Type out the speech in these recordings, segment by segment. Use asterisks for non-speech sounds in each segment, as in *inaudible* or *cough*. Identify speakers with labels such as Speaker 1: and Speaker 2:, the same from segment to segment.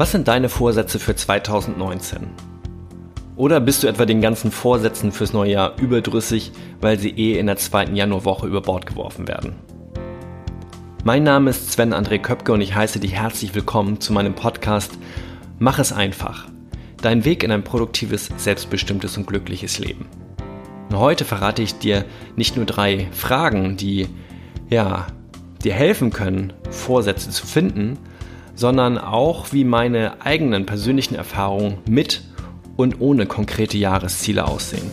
Speaker 1: Was sind deine Vorsätze für 2019? Oder bist du etwa den ganzen Vorsätzen fürs neue Jahr überdrüssig, weil sie eh in der zweiten Januarwoche über Bord geworfen werden? Mein Name ist Sven André Köpke und ich heiße dich herzlich willkommen zu meinem Podcast Mach es einfach. Dein Weg in ein produktives, selbstbestimmtes und glückliches Leben. Und heute verrate ich dir nicht nur drei Fragen, die ja dir helfen können, Vorsätze zu finden, sondern auch wie meine eigenen persönlichen Erfahrungen mit und ohne konkrete Jahresziele aussehen.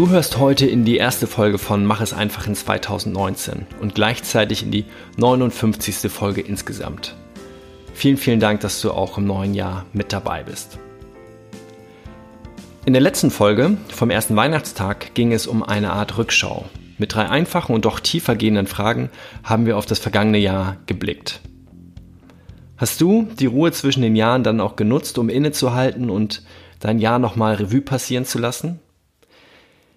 Speaker 1: Du hörst heute in die erste Folge von Mach es einfach in 2019 und gleichzeitig in die 59. Folge insgesamt. Vielen, vielen Dank, dass du auch im neuen Jahr mit dabei bist. In der letzten Folge vom ersten Weihnachtstag ging es um eine Art Rückschau. Mit drei einfachen und doch tiefer gehenden Fragen haben wir auf das vergangene Jahr geblickt. Hast du die Ruhe zwischen den Jahren dann auch genutzt, um innezuhalten und dein Jahr nochmal Revue passieren zu lassen?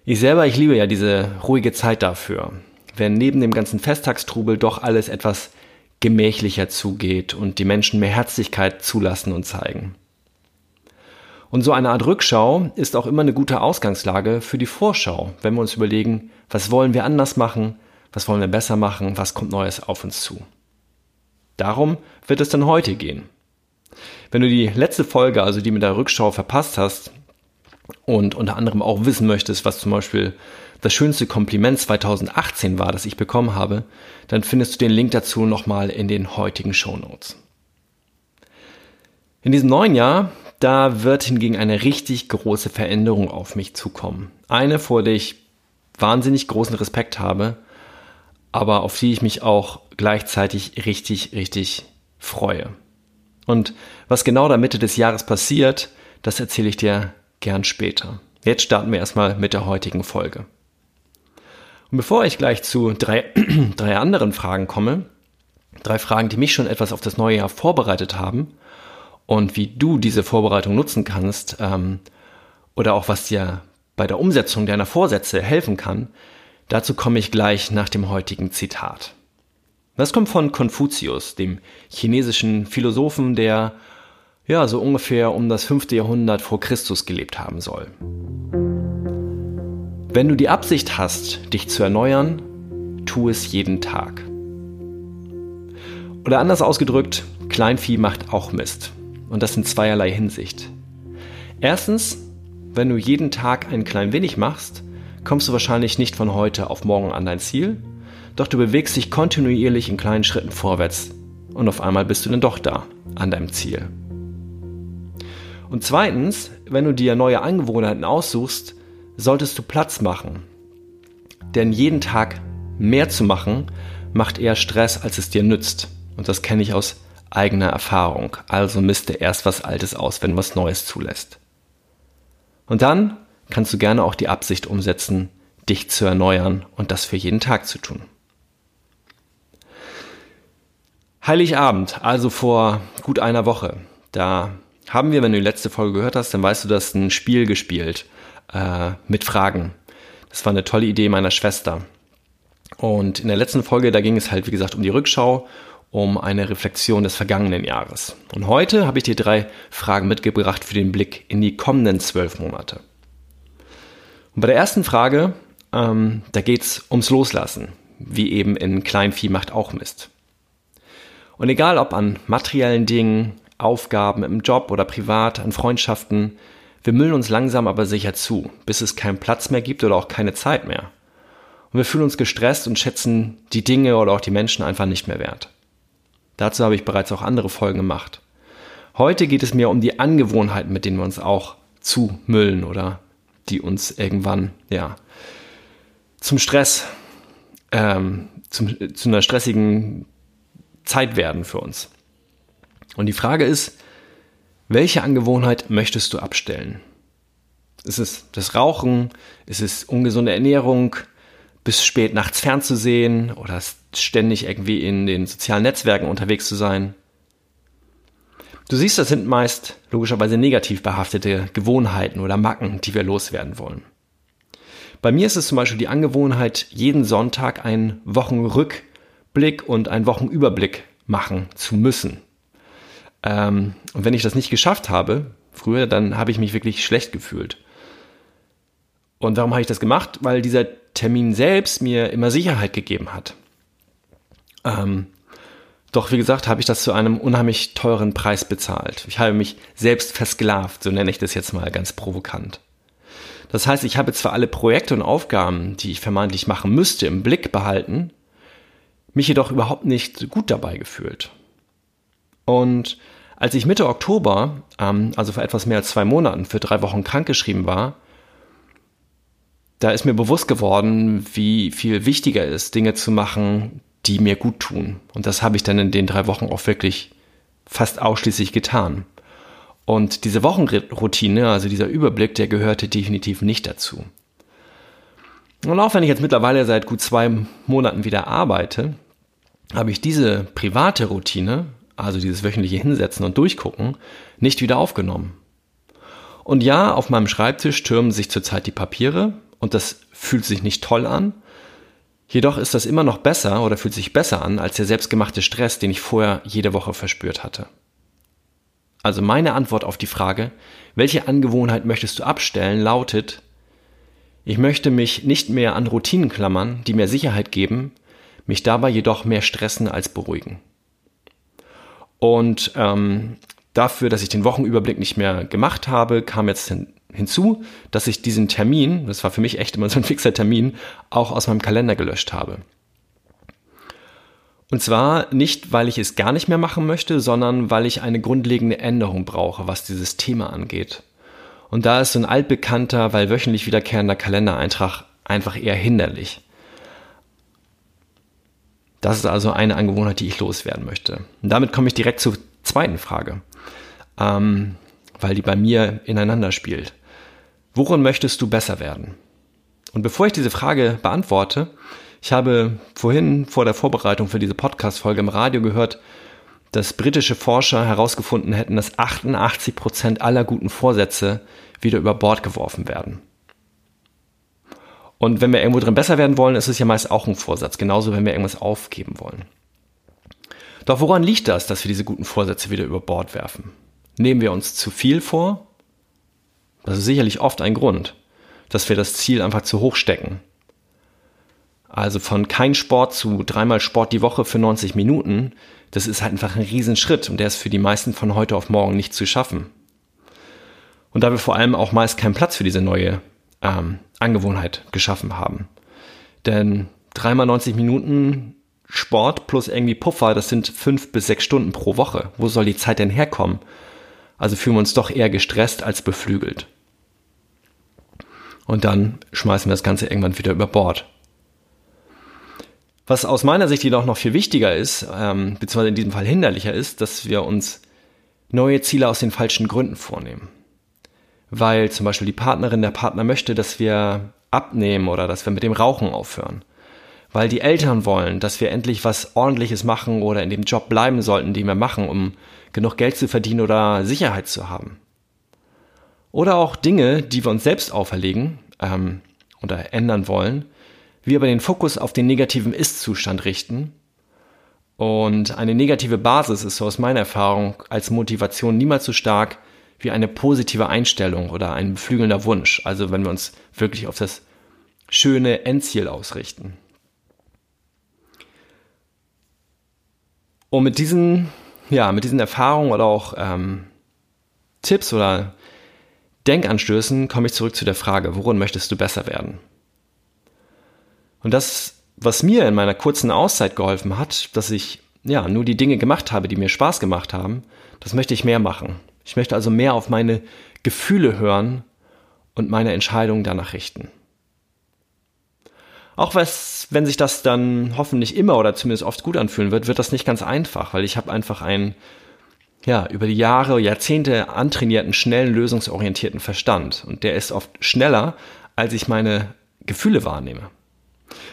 Speaker 1: Ich selber, ich liebe ja diese ruhige Zeit dafür, wenn neben dem ganzen Festtagstrubel doch alles etwas gemächlicher zugeht und die Menschen mehr Herzlichkeit zulassen und zeigen. Und so eine Art Rückschau ist auch immer eine gute Ausgangslage für die Vorschau, wenn wir uns überlegen, was wollen wir anders machen, was wollen wir besser machen, was kommt Neues auf uns zu. Darum wird es dann heute gehen. Wenn du die letzte Folge, also die mit der Rückschau verpasst hast, und unter anderem auch wissen möchtest, was zum Beispiel das schönste Kompliment 2018 war, das ich bekommen habe, dann findest du den Link dazu nochmal in den heutigen Show Notes. In diesem neuen Jahr, da wird hingegen eine richtig große Veränderung auf mich zukommen. Eine, vor der ich wahnsinnig großen Respekt habe, aber auf die ich mich auch gleichzeitig richtig, richtig freue. Und was genau da Mitte des Jahres passiert, das erzähle ich dir gern später. Jetzt starten wir erstmal mit der heutigen Folge. Und bevor ich gleich zu drei, *clears throat* drei anderen Fragen komme, drei Fragen, die mich schon etwas auf das neue Jahr vorbereitet haben und wie du diese Vorbereitung nutzen kannst ähm, oder auch was dir bei der Umsetzung deiner Vorsätze helfen kann, dazu komme ich gleich nach dem heutigen Zitat. Das kommt von Konfuzius, dem chinesischen Philosophen, der ja, so ungefähr um das fünfte Jahrhundert vor Christus gelebt haben soll. Wenn du die Absicht hast, dich zu erneuern, tu es jeden Tag. Oder anders ausgedrückt, Kleinvieh macht auch Mist. Und das in zweierlei Hinsicht. Erstens, wenn du jeden Tag ein klein wenig machst, kommst du wahrscheinlich nicht von heute auf morgen an dein Ziel, doch du bewegst dich kontinuierlich in kleinen Schritten vorwärts und auf einmal bist du dann doch da, an deinem Ziel. Und zweitens, wenn du dir neue Angewohnheiten aussuchst, solltest du Platz machen. Denn jeden Tag mehr zu machen, macht eher Stress, als es dir nützt. Und das kenne ich aus eigener Erfahrung. Also misste erst was Altes aus, wenn was Neues zulässt. Und dann kannst du gerne auch die Absicht umsetzen, dich zu erneuern und das für jeden Tag zu tun. Heiligabend, also vor gut einer Woche, da haben wir, wenn du die letzte Folge gehört hast, dann weißt du, dass ein Spiel gespielt äh, mit Fragen. Das war eine tolle Idee meiner Schwester. Und in der letzten Folge, da ging es halt, wie gesagt, um die Rückschau, um eine Reflexion des vergangenen Jahres. Und heute habe ich dir drei Fragen mitgebracht für den Blick in die kommenden zwölf Monate. Und bei der ersten Frage, ähm, da geht es ums Loslassen, wie eben in Kleinvieh macht auch Mist. Und egal ob an materiellen Dingen, Aufgaben im Job oder privat, an Freundschaften. Wir müllen uns langsam aber sicher zu, bis es keinen Platz mehr gibt oder auch keine Zeit mehr. Und wir fühlen uns gestresst und schätzen die Dinge oder auch die Menschen einfach nicht mehr wert. Dazu habe ich bereits auch andere Folgen gemacht. Heute geht es mir um die Angewohnheiten, mit denen wir uns auch zumüllen oder die uns irgendwann, ja, zum Stress, ähm, zum, zu einer stressigen Zeit werden für uns. Und die Frage ist, welche Angewohnheit möchtest du abstellen? Ist es das Rauchen? Ist es ungesunde Ernährung? Bis spät nachts fernzusehen oder ständig irgendwie in den sozialen Netzwerken unterwegs zu sein? Du siehst, das sind meist logischerweise negativ behaftete Gewohnheiten oder Macken, die wir loswerden wollen. Bei mir ist es zum Beispiel die Angewohnheit, jeden Sonntag einen Wochenrückblick und einen Wochenüberblick machen zu müssen. Ähm, und wenn ich das nicht geschafft habe, früher, dann habe ich mich wirklich schlecht gefühlt. Und warum habe ich das gemacht? Weil dieser Termin selbst mir immer Sicherheit gegeben hat. Ähm, doch wie gesagt, habe ich das zu einem unheimlich teuren Preis bezahlt. Ich habe mich selbst versklavt, so nenne ich das jetzt mal ganz provokant. Das heißt, ich habe zwar alle Projekte und Aufgaben, die ich vermeintlich machen müsste, im Blick behalten, mich jedoch überhaupt nicht gut dabei gefühlt. Und als ich Mitte Oktober, ähm, also vor etwas mehr als zwei Monaten, für drei Wochen krankgeschrieben war, da ist mir bewusst geworden, wie viel wichtiger ist, Dinge zu machen, die mir gut tun. Und das habe ich dann in den drei Wochen auch wirklich fast ausschließlich getan. Und diese Wochenroutine, also dieser Überblick, der gehörte definitiv nicht dazu. Und auch wenn ich jetzt mittlerweile seit gut zwei Monaten wieder arbeite, habe ich diese private Routine, also dieses wöchentliche Hinsetzen und Durchgucken, nicht wieder aufgenommen. Und ja, auf meinem Schreibtisch türmen sich zurzeit die Papiere und das fühlt sich nicht toll an, Jedoch ist das immer noch besser oder fühlt sich besser an als der selbstgemachte Stress, den ich vorher jede Woche verspürt hatte. Also meine Antwort auf die Frage, welche Angewohnheit möchtest du abstellen, lautet, ich möchte mich nicht mehr an Routinen klammern, die mir Sicherheit geben, mich dabei jedoch mehr stressen als beruhigen. Und ähm, dafür, dass ich den Wochenüberblick nicht mehr gemacht habe, kam jetzt hinzu, dass ich diesen Termin, das war für mich echt immer so ein fixer Termin, auch aus meinem Kalender gelöscht habe. Und zwar nicht, weil ich es gar nicht mehr machen möchte, sondern weil ich eine grundlegende Änderung brauche, was dieses Thema angeht. Und da ist so ein altbekannter, weil wöchentlich wiederkehrender Kalendereintrag einfach eher hinderlich. Das ist also eine Angewohnheit, die ich loswerden möchte. Und damit komme ich direkt zur zweiten Frage, ähm, weil die bei mir ineinander spielt. Worin möchtest du besser werden? Und bevor ich diese Frage beantworte, ich habe vorhin vor der Vorbereitung für diese Podcast-Folge im Radio gehört, dass britische Forscher herausgefunden hätten, dass 88 Prozent aller guten Vorsätze wieder über Bord geworfen werden. Und wenn wir irgendwo drin besser werden wollen, ist es ja meist auch ein Vorsatz, genauso wenn wir irgendwas aufgeben wollen. Doch woran liegt das, dass wir diese guten Vorsätze wieder über Bord werfen? Nehmen wir uns zu viel vor das ist sicherlich oft ein Grund, dass wir das Ziel einfach zu hoch stecken. Also von kein Sport zu dreimal Sport die Woche für 90 Minuten, das ist halt einfach ein Riesenschritt und der ist für die meisten von heute auf morgen nicht zu schaffen. Und da wir vor allem auch meist keinen Platz für diese neue ähm, Angewohnheit geschaffen haben. Denn dreimal 90 Minuten Sport plus irgendwie Puffer, das sind fünf bis sechs Stunden pro Woche. Wo soll die Zeit denn herkommen? Also fühlen wir uns doch eher gestresst als beflügelt und dann schmeißen wir das Ganze irgendwann wieder über Bord. Was aus meiner Sicht jedoch noch viel wichtiger ist, ähm, beziehungsweise in diesem Fall hinderlicher ist, dass wir uns neue Ziele aus den falschen Gründen vornehmen. Weil zum Beispiel die Partnerin, der Partner möchte, dass wir abnehmen oder dass wir mit dem Rauchen aufhören. Weil die Eltern wollen, dass wir endlich was Ordentliches machen oder in dem Job bleiben sollten, den wir machen, um genug Geld zu verdienen oder Sicherheit zu haben. Oder auch Dinge, die wir uns selbst auferlegen ähm, oder ändern wollen, wir aber den Fokus auf den negativen Ist-Zustand richten. Und eine negative Basis ist so aus meiner Erfahrung als Motivation niemals so stark wie eine positive Einstellung oder ein beflügelnder Wunsch. Also wenn wir uns wirklich auf das schöne Endziel ausrichten. Und mit diesen, ja, mit diesen Erfahrungen oder auch ähm, Tipps oder Denkanstößen komme ich zurück zu der Frage, worin möchtest du besser werden? Und das, was mir in meiner kurzen Auszeit geholfen hat, dass ich ja nur die Dinge gemacht habe, die mir Spaß gemacht haben, das möchte ich mehr machen. Ich möchte also mehr auf meine Gefühle hören und meine Entscheidungen danach richten. Auch was, wenn sich das dann hoffentlich immer oder zumindest oft gut anfühlen wird, wird das nicht ganz einfach, weil ich habe einfach ein ja, über die Jahre, Jahrzehnte antrainierten, schnellen, lösungsorientierten Verstand. Und der ist oft schneller, als ich meine Gefühle wahrnehme.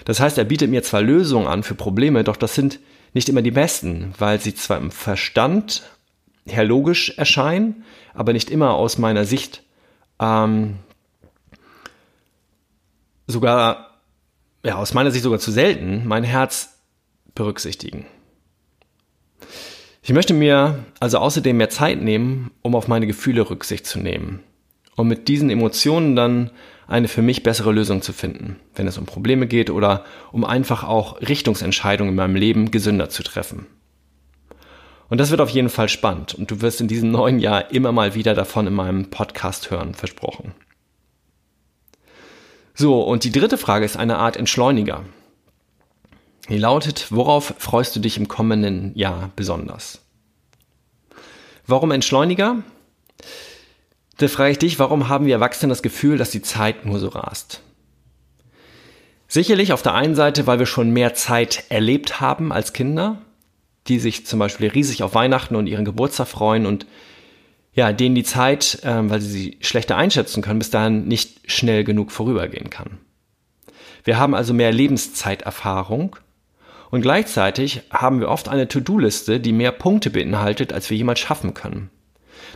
Speaker 1: Das heißt, er bietet mir zwar Lösungen an für Probleme, doch das sind nicht immer die besten, weil sie zwar im Verstand her logisch erscheinen, aber nicht immer aus meiner Sicht ähm, sogar, ja, aus meiner Sicht sogar zu selten, mein Herz berücksichtigen. Ich möchte mir also außerdem mehr Zeit nehmen, um auf meine Gefühle Rücksicht zu nehmen, um mit diesen Emotionen dann eine für mich bessere Lösung zu finden, wenn es um Probleme geht oder um einfach auch Richtungsentscheidungen in meinem Leben gesünder zu treffen. Und das wird auf jeden Fall spannend und du wirst in diesem neuen Jahr immer mal wieder davon in meinem Podcast hören, versprochen. So, und die dritte Frage ist eine Art Entschleuniger. Die lautet, worauf freust du dich im kommenden Jahr besonders? Warum Entschleuniger? Da frage ich dich, warum haben wir Erwachsene das Gefühl, dass die Zeit nur so rast? Sicherlich auf der einen Seite, weil wir schon mehr Zeit erlebt haben als Kinder, die sich zum Beispiel riesig auf Weihnachten und ihren Geburtstag freuen und ja, denen die Zeit, äh, weil sie sie schlechter einschätzen können, bis dahin nicht schnell genug vorübergehen kann. Wir haben also mehr Lebenszeiterfahrung und gleichzeitig haben wir oft eine To-Do-Liste, die mehr Punkte beinhaltet, als wir jemals schaffen können.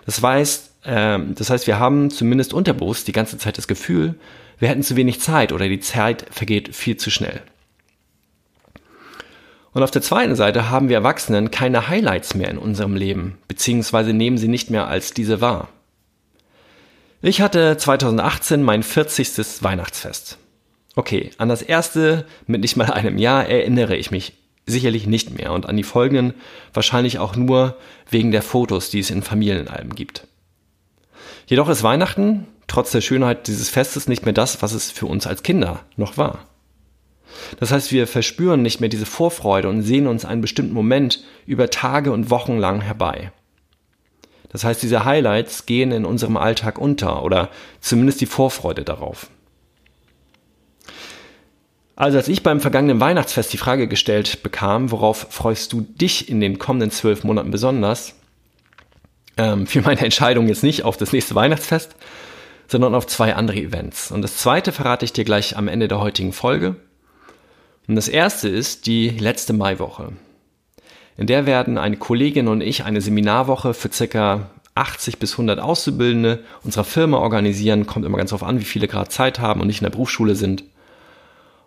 Speaker 1: Das heißt, äh, das heißt, wir haben zumindest unterbewusst die ganze Zeit das Gefühl, wir hätten zu wenig Zeit oder die Zeit vergeht viel zu schnell. Und auf der zweiten Seite haben wir Erwachsenen keine Highlights mehr in unserem Leben, beziehungsweise nehmen sie nicht mehr als diese wahr. Ich hatte 2018 mein 40. Weihnachtsfest. Okay, an das erste mit nicht mal einem Jahr erinnere ich mich sicherlich nicht mehr und an die folgenden wahrscheinlich auch nur wegen der Fotos, die es in Familienalben gibt. Jedoch ist Weihnachten trotz der Schönheit dieses Festes nicht mehr das, was es für uns als Kinder noch war. Das heißt, wir verspüren nicht mehr diese Vorfreude und sehen uns einen bestimmten Moment über Tage und Wochen lang herbei. Das heißt, diese Highlights gehen in unserem Alltag unter oder zumindest die Vorfreude darauf. Also als ich beim vergangenen Weihnachtsfest die Frage gestellt bekam, worauf freust du dich in den kommenden zwölf Monaten besonders, ähm, fiel meine Entscheidung jetzt nicht auf das nächste Weihnachtsfest, sondern auf zwei andere Events. Und das zweite verrate ich dir gleich am Ende der heutigen Folge. Und das erste ist die letzte Maiwoche. In der werden eine Kollegin und ich eine Seminarwoche für circa 80 bis 100 Auszubildende unserer Firma organisieren. Kommt immer ganz darauf an, wie viele gerade Zeit haben und nicht in der Berufsschule sind.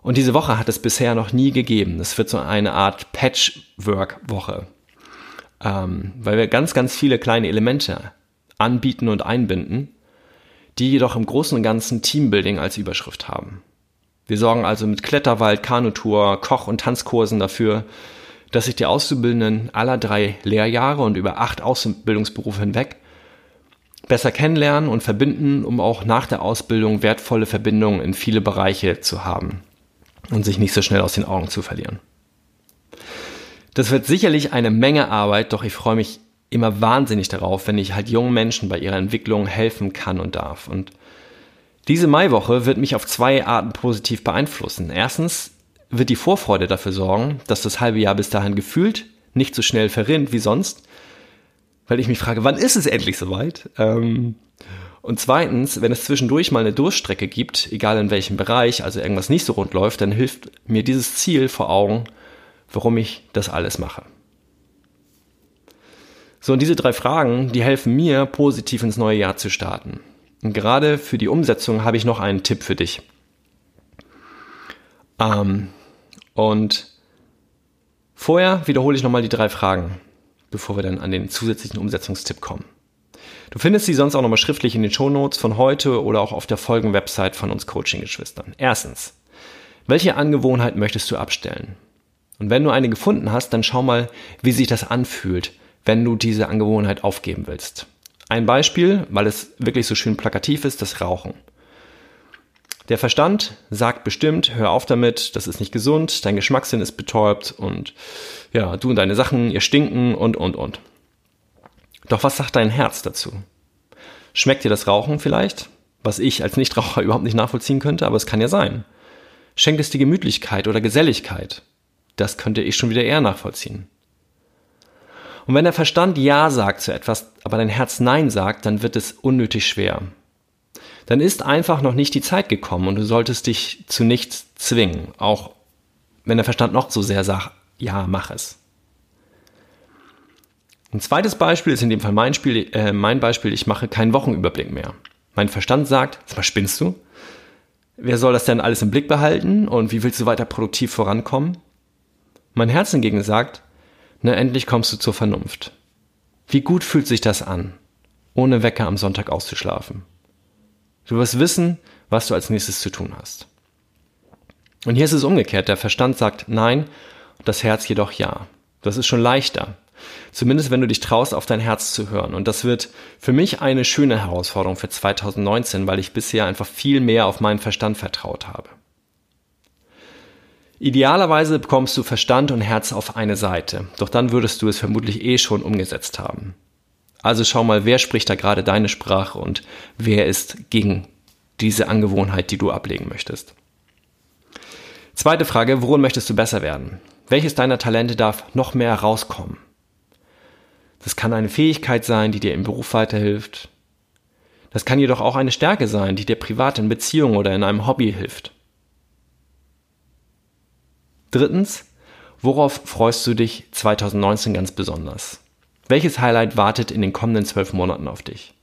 Speaker 1: Und diese Woche hat es bisher noch nie gegeben. Es wird so eine Art Patchwork-Woche, ähm, weil wir ganz, ganz viele kleine Elemente anbieten und einbinden, die jedoch im Großen und Ganzen Teambuilding als Überschrift haben. Wir sorgen also mit Kletterwald, Kanutour, Koch- und Tanzkursen dafür, dass sich die Auszubildenden aller drei Lehrjahre und über acht Ausbildungsberufe hinweg besser kennenlernen und verbinden, um auch nach der Ausbildung wertvolle Verbindungen in viele Bereiche zu haben und sich nicht so schnell aus den Augen zu verlieren. Das wird sicherlich eine Menge Arbeit, doch ich freue mich immer wahnsinnig darauf, wenn ich halt jungen Menschen bei ihrer Entwicklung helfen kann und darf. Und diese Maiwoche wird mich auf zwei Arten positiv beeinflussen. Erstens wird die Vorfreude dafür sorgen, dass das halbe Jahr bis dahin gefühlt nicht so schnell verrinnt wie sonst, weil ich mich frage, wann ist es endlich soweit? Ähm, und zweitens, wenn es zwischendurch mal eine Durststrecke gibt, egal in welchem Bereich, also irgendwas nicht so rund läuft, dann hilft mir dieses Ziel vor Augen, warum ich das alles mache. So, und diese drei Fragen, die helfen mir, positiv ins neue Jahr zu starten. Und gerade für die Umsetzung habe ich noch einen Tipp für dich. Ähm, und vorher wiederhole ich nochmal die drei Fragen, bevor wir dann an den zusätzlichen Umsetzungstipp kommen. Du findest sie sonst auch nochmal schriftlich in den Shownotes von heute oder auch auf der Folgenwebsite von uns Coaching-Geschwistern. Erstens, welche Angewohnheit möchtest du abstellen? Und wenn du eine gefunden hast, dann schau mal, wie sich das anfühlt, wenn du diese Angewohnheit aufgeben willst. Ein Beispiel, weil es wirklich so schön plakativ ist, das Rauchen. Der Verstand sagt bestimmt, hör auf damit, das ist nicht gesund, dein Geschmackssinn ist betäubt und ja, du und deine Sachen, ihr stinken und, und, und. Doch was sagt dein Herz dazu? Schmeckt dir das Rauchen vielleicht? Was ich als Nichtraucher *laughs* überhaupt nicht nachvollziehen könnte, aber es kann ja sein. Schenkt es dir Gemütlichkeit oder Geselligkeit? Das könnte ich schon wieder eher nachvollziehen. Und wenn der Verstand Ja sagt zu etwas, aber dein Herz Nein sagt, dann wird es unnötig schwer. Dann ist einfach noch nicht die Zeit gekommen und du solltest dich zu nichts zwingen, auch wenn der Verstand noch so sehr sagt, ja, mach es. Ein zweites Beispiel ist in dem Fall mein, Spiel, äh, mein Beispiel, ich mache keinen Wochenüberblick mehr. Mein Verstand sagt, was spinnst du? Wer soll das denn alles im Blick behalten und wie willst du weiter produktiv vorankommen? Mein Herz hingegen sagt, na endlich kommst du zur Vernunft. Wie gut fühlt sich das an, ohne Wecker am Sonntag auszuschlafen? Du wirst wissen, was du als nächstes zu tun hast. Und hier ist es umgekehrt. Der Verstand sagt nein, das Herz jedoch ja. Das ist schon leichter. Zumindest wenn du dich traust, auf dein Herz zu hören. Und das wird für mich eine schöne Herausforderung für 2019, weil ich bisher einfach viel mehr auf meinen Verstand vertraut habe. Idealerweise bekommst du Verstand und Herz auf eine Seite, doch dann würdest du es vermutlich eh schon umgesetzt haben. Also schau mal, wer spricht da gerade deine Sprache und wer ist gegen diese Angewohnheit, die du ablegen möchtest. Zweite Frage, worin möchtest du besser werden? Welches deiner Talente darf noch mehr herauskommen? Das kann eine Fähigkeit sein, die dir im Beruf weiterhilft. Das kann jedoch auch eine Stärke sein, die dir privat in Beziehungen oder in einem Hobby hilft. Drittens, worauf freust du dich 2019 ganz besonders? Welches Highlight wartet in den kommenden zwölf Monaten auf dich?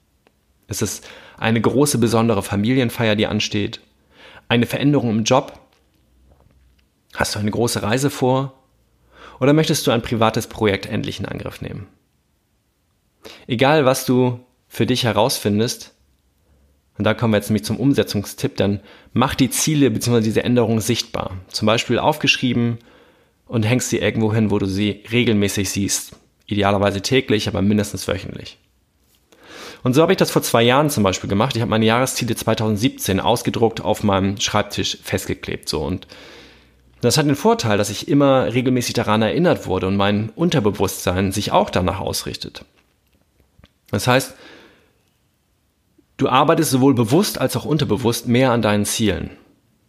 Speaker 1: Ist es eine große besondere Familienfeier, die ansteht? Eine Veränderung im Job? Hast du eine große Reise vor? Oder möchtest du ein privates Projekt endlich in Angriff nehmen? Egal, was du für dich herausfindest, und da kommen wir jetzt nämlich zum Umsetzungstipp, dann mach die Ziele bzw. diese Änderungen sichtbar. Zum Beispiel aufgeschrieben und hängst sie irgendwo hin, wo du sie regelmäßig siehst. Idealerweise täglich, aber mindestens wöchentlich. Und so habe ich das vor zwei Jahren zum Beispiel gemacht. Ich habe meine Jahresziele 2017 ausgedruckt auf meinem Schreibtisch festgeklebt. So und das hat den Vorteil, dass ich immer regelmäßig daran erinnert wurde und mein Unterbewusstsein sich auch danach ausrichtet. Das heißt, du arbeitest sowohl bewusst als auch unterbewusst mehr an deinen Zielen.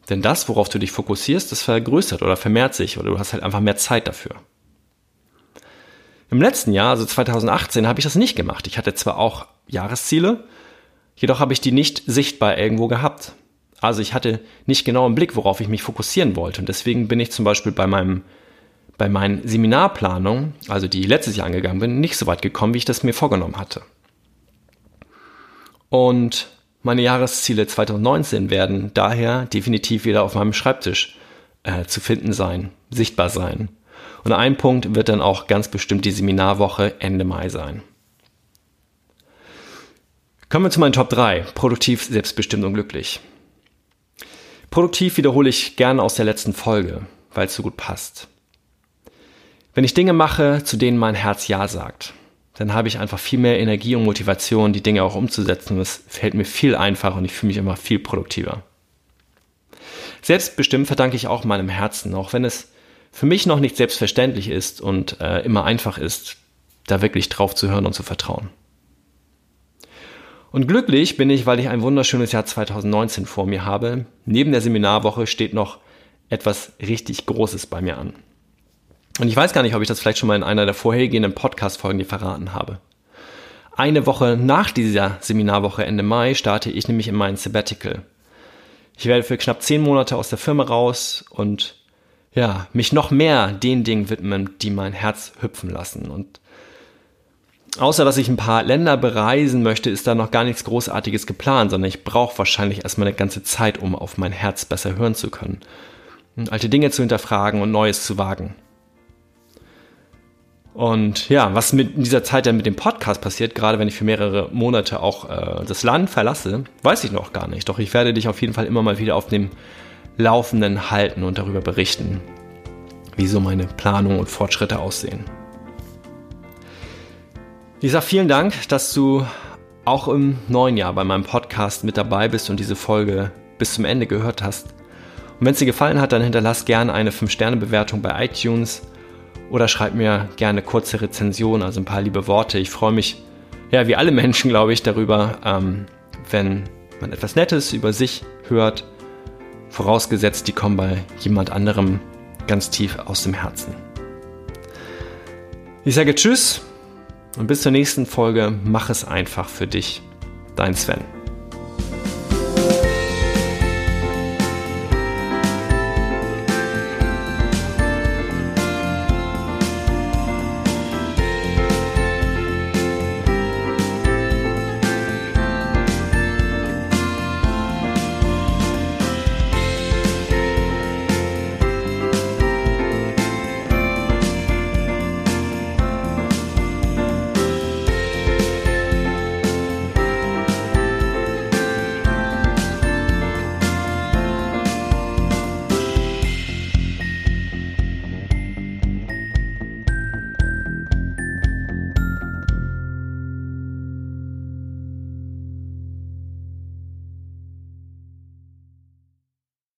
Speaker 1: Denn das, worauf du dich fokussierst, das vergrößert oder vermehrt sich oder du hast halt einfach mehr Zeit dafür. Im letzten Jahr, also 2018, habe ich das nicht gemacht. Ich hatte zwar auch Jahresziele, jedoch habe ich die nicht sichtbar irgendwo gehabt. Also ich hatte nicht genau im Blick, worauf ich mich fokussieren wollte. Und deswegen bin ich zum Beispiel bei meinem bei meinen Seminarplanungen, also die letztes Jahr angegangen bin, nicht so weit gekommen, wie ich das mir vorgenommen hatte. Und meine Jahresziele 2019 werden daher definitiv wieder auf meinem Schreibtisch äh, zu finden sein, sichtbar sein. Und ein Punkt wird dann auch ganz bestimmt die Seminarwoche Ende Mai sein. Kommen wir zu meinen Top 3. Produktiv, selbstbestimmt und glücklich. Produktiv wiederhole ich gerne aus der letzten Folge, weil es so gut passt. Wenn ich Dinge mache, zu denen mein Herz Ja sagt, dann habe ich einfach viel mehr Energie und Motivation, die Dinge auch umzusetzen. Es fällt mir viel einfacher und ich fühle mich immer viel produktiver. Selbstbestimmt verdanke ich auch meinem Herzen, auch wenn es für mich noch nicht selbstverständlich ist und äh, immer einfach ist, da wirklich drauf zu hören und zu vertrauen. Und glücklich bin ich, weil ich ein wunderschönes Jahr 2019 vor mir habe. Neben der Seminarwoche steht noch etwas richtig Großes bei mir an. Und ich weiß gar nicht, ob ich das vielleicht schon mal in einer der vorhergehenden Podcast-Folgen dir verraten habe. Eine Woche nach dieser Seminarwoche Ende Mai starte ich nämlich in meinen Sabbatical. Ich werde für knapp zehn Monate aus der Firma raus und ja, mich noch mehr den Dingen widmen, die mein Herz hüpfen lassen. Und außer dass ich ein paar Länder bereisen möchte, ist da noch gar nichts Großartiges geplant, sondern ich brauche wahrscheinlich erstmal eine ganze Zeit, um auf mein Herz besser hören zu können. Alte Dinge zu hinterfragen und Neues zu wagen. Und ja, was mit in dieser Zeit dann mit dem Podcast passiert, gerade wenn ich für mehrere Monate auch äh, das Land verlasse, weiß ich noch gar nicht. Doch ich werde dich auf jeden Fall immer mal wieder auf dem Laufenden halten und darüber berichten, wie so meine Planung und Fortschritte aussehen. Ich sage vielen Dank, dass du auch im neuen Jahr bei meinem Podcast mit dabei bist und diese Folge bis zum Ende gehört hast. Und wenn es dir gefallen hat, dann hinterlass gerne eine 5-Sterne-Bewertung bei iTunes oder schreib mir gerne kurze Rezensionen, also ein paar liebe Worte. Ich freue mich, ja, wie alle Menschen, glaube ich, darüber, ähm, wenn man etwas Nettes über sich hört, vorausgesetzt, die kommen bei jemand anderem ganz tief aus dem Herzen. Ich sage Tschüss und bis zur nächsten Folge. Mach es einfach für dich. Dein Sven.